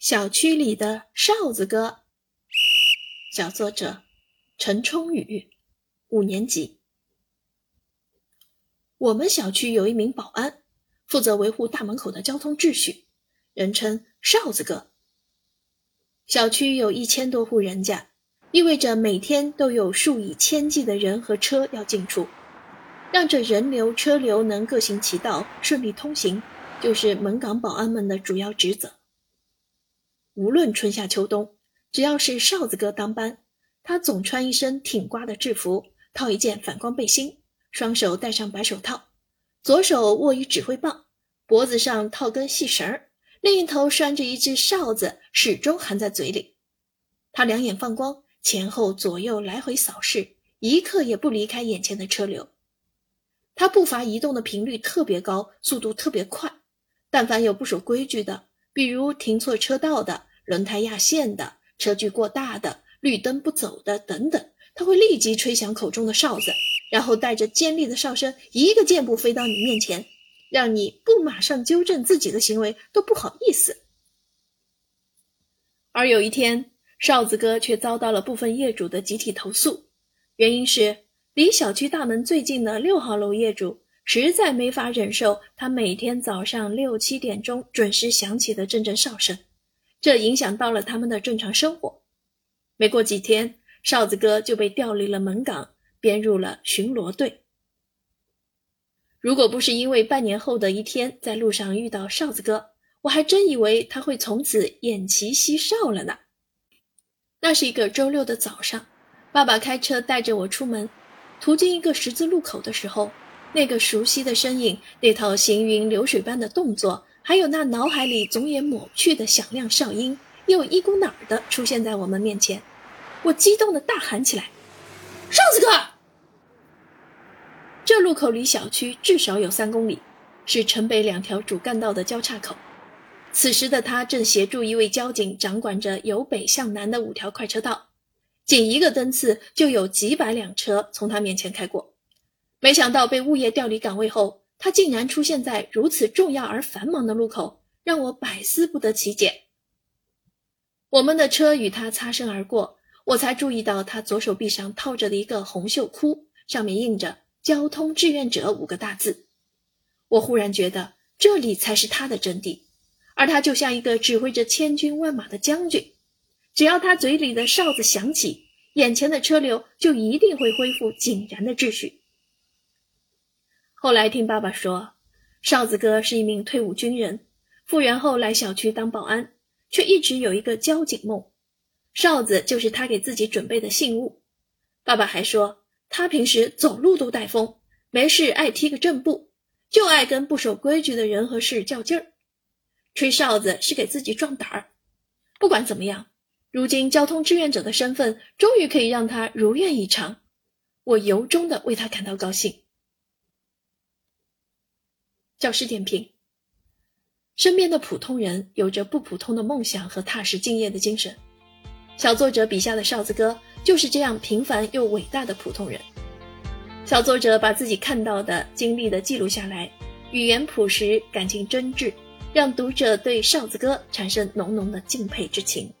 小区里的哨子哥，小作者陈冲宇，五年级。我们小区有一名保安，负责维护大门口的交通秩序，人称哨子哥。小区有一千多户人家，意味着每天都有数以千计的人和车要进出，让这人流车流能各行其道、顺利通行，就是门岗保安们的主要职责。无论春夏秋冬，只要是哨子哥当班，他总穿一身挺刮的制服，套一件反光背心，双手戴上白手套，左手握一指挥棒，脖子上套根细绳儿，另一头拴着一只哨子，始终含在嘴里。他两眼放光，前后左右来回扫视，一刻也不离开眼前的车流。他步伐移动的频率特别高，速度特别快，但凡有不守规矩的，比如停错车道的。轮胎压线的、车距过大的、绿灯不走的等等，他会立即吹响口中的哨子，然后带着尖利的哨声，一个箭步飞到你面前，让你不马上纠正自己的行为都不好意思。而有一天，哨子哥却遭到了部分业主的集体投诉，原因是离小区大门最近的六号楼业主实在没法忍受他每天早上六七点钟准时响起的阵阵哨声。这影响到了他们的正常生活。没过几天，哨子哥就被调离了门岗，编入了巡逻队。如果不是因为半年后的一天在路上遇到哨子哥，我还真以为他会从此偃旗息哨了呢。那是一个周六的早上，爸爸开车带着我出门，途经一个十字路口的时候，那个熟悉的身影，那套行云流水般的动作。还有那脑海里总也抹不去的响亮哨音，又一股脑儿的出现在我们面前。我激动的大喊起来：“哨子哥！”这路口离小区至少有三公里，是城北两条主干道的交叉口。此时的他正协助一位交警掌管着由北向南的五条快车道，仅一个灯次就有几百辆车从他面前开过。没想到被物业调离岗位后。他竟然出现在如此重要而繁忙的路口，让我百思不得其解。我们的车与他擦身而过，我才注意到他左手臂上套着的一个红袖箍，上面印着“交通志愿者”五个大字。我忽然觉得这里才是他的真谛，而他就像一个指挥着千军万马的将军，只要他嘴里的哨子响起，眼前的车流就一定会恢复井然的秩序。后来听爸爸说，哨子哥是一名退伍军人，复员后来小区当保安，却一直有一个交警梦，哨子就是他给自己准备的信物。爸爸还说，他平时走路都带风，没事爱踢个正步，就爱跟不守规矩的人和事较劲儿。吹哨子是给自己壮胆儿。不管怎么样，如今交通志愿者的身份终于可以让他如愿以偿，我由衷的为他感到高兴。教师点评：身边的普通人有着不普通的梦想和踏实敬业的精神。小作者笔下的哨子哥就是这样平凡又伟大的普通人。小作者把自己看到的、经历的记录下来，语言朴实，感情真挚，让读者对哨子哥产生浓浓的敬佩之情。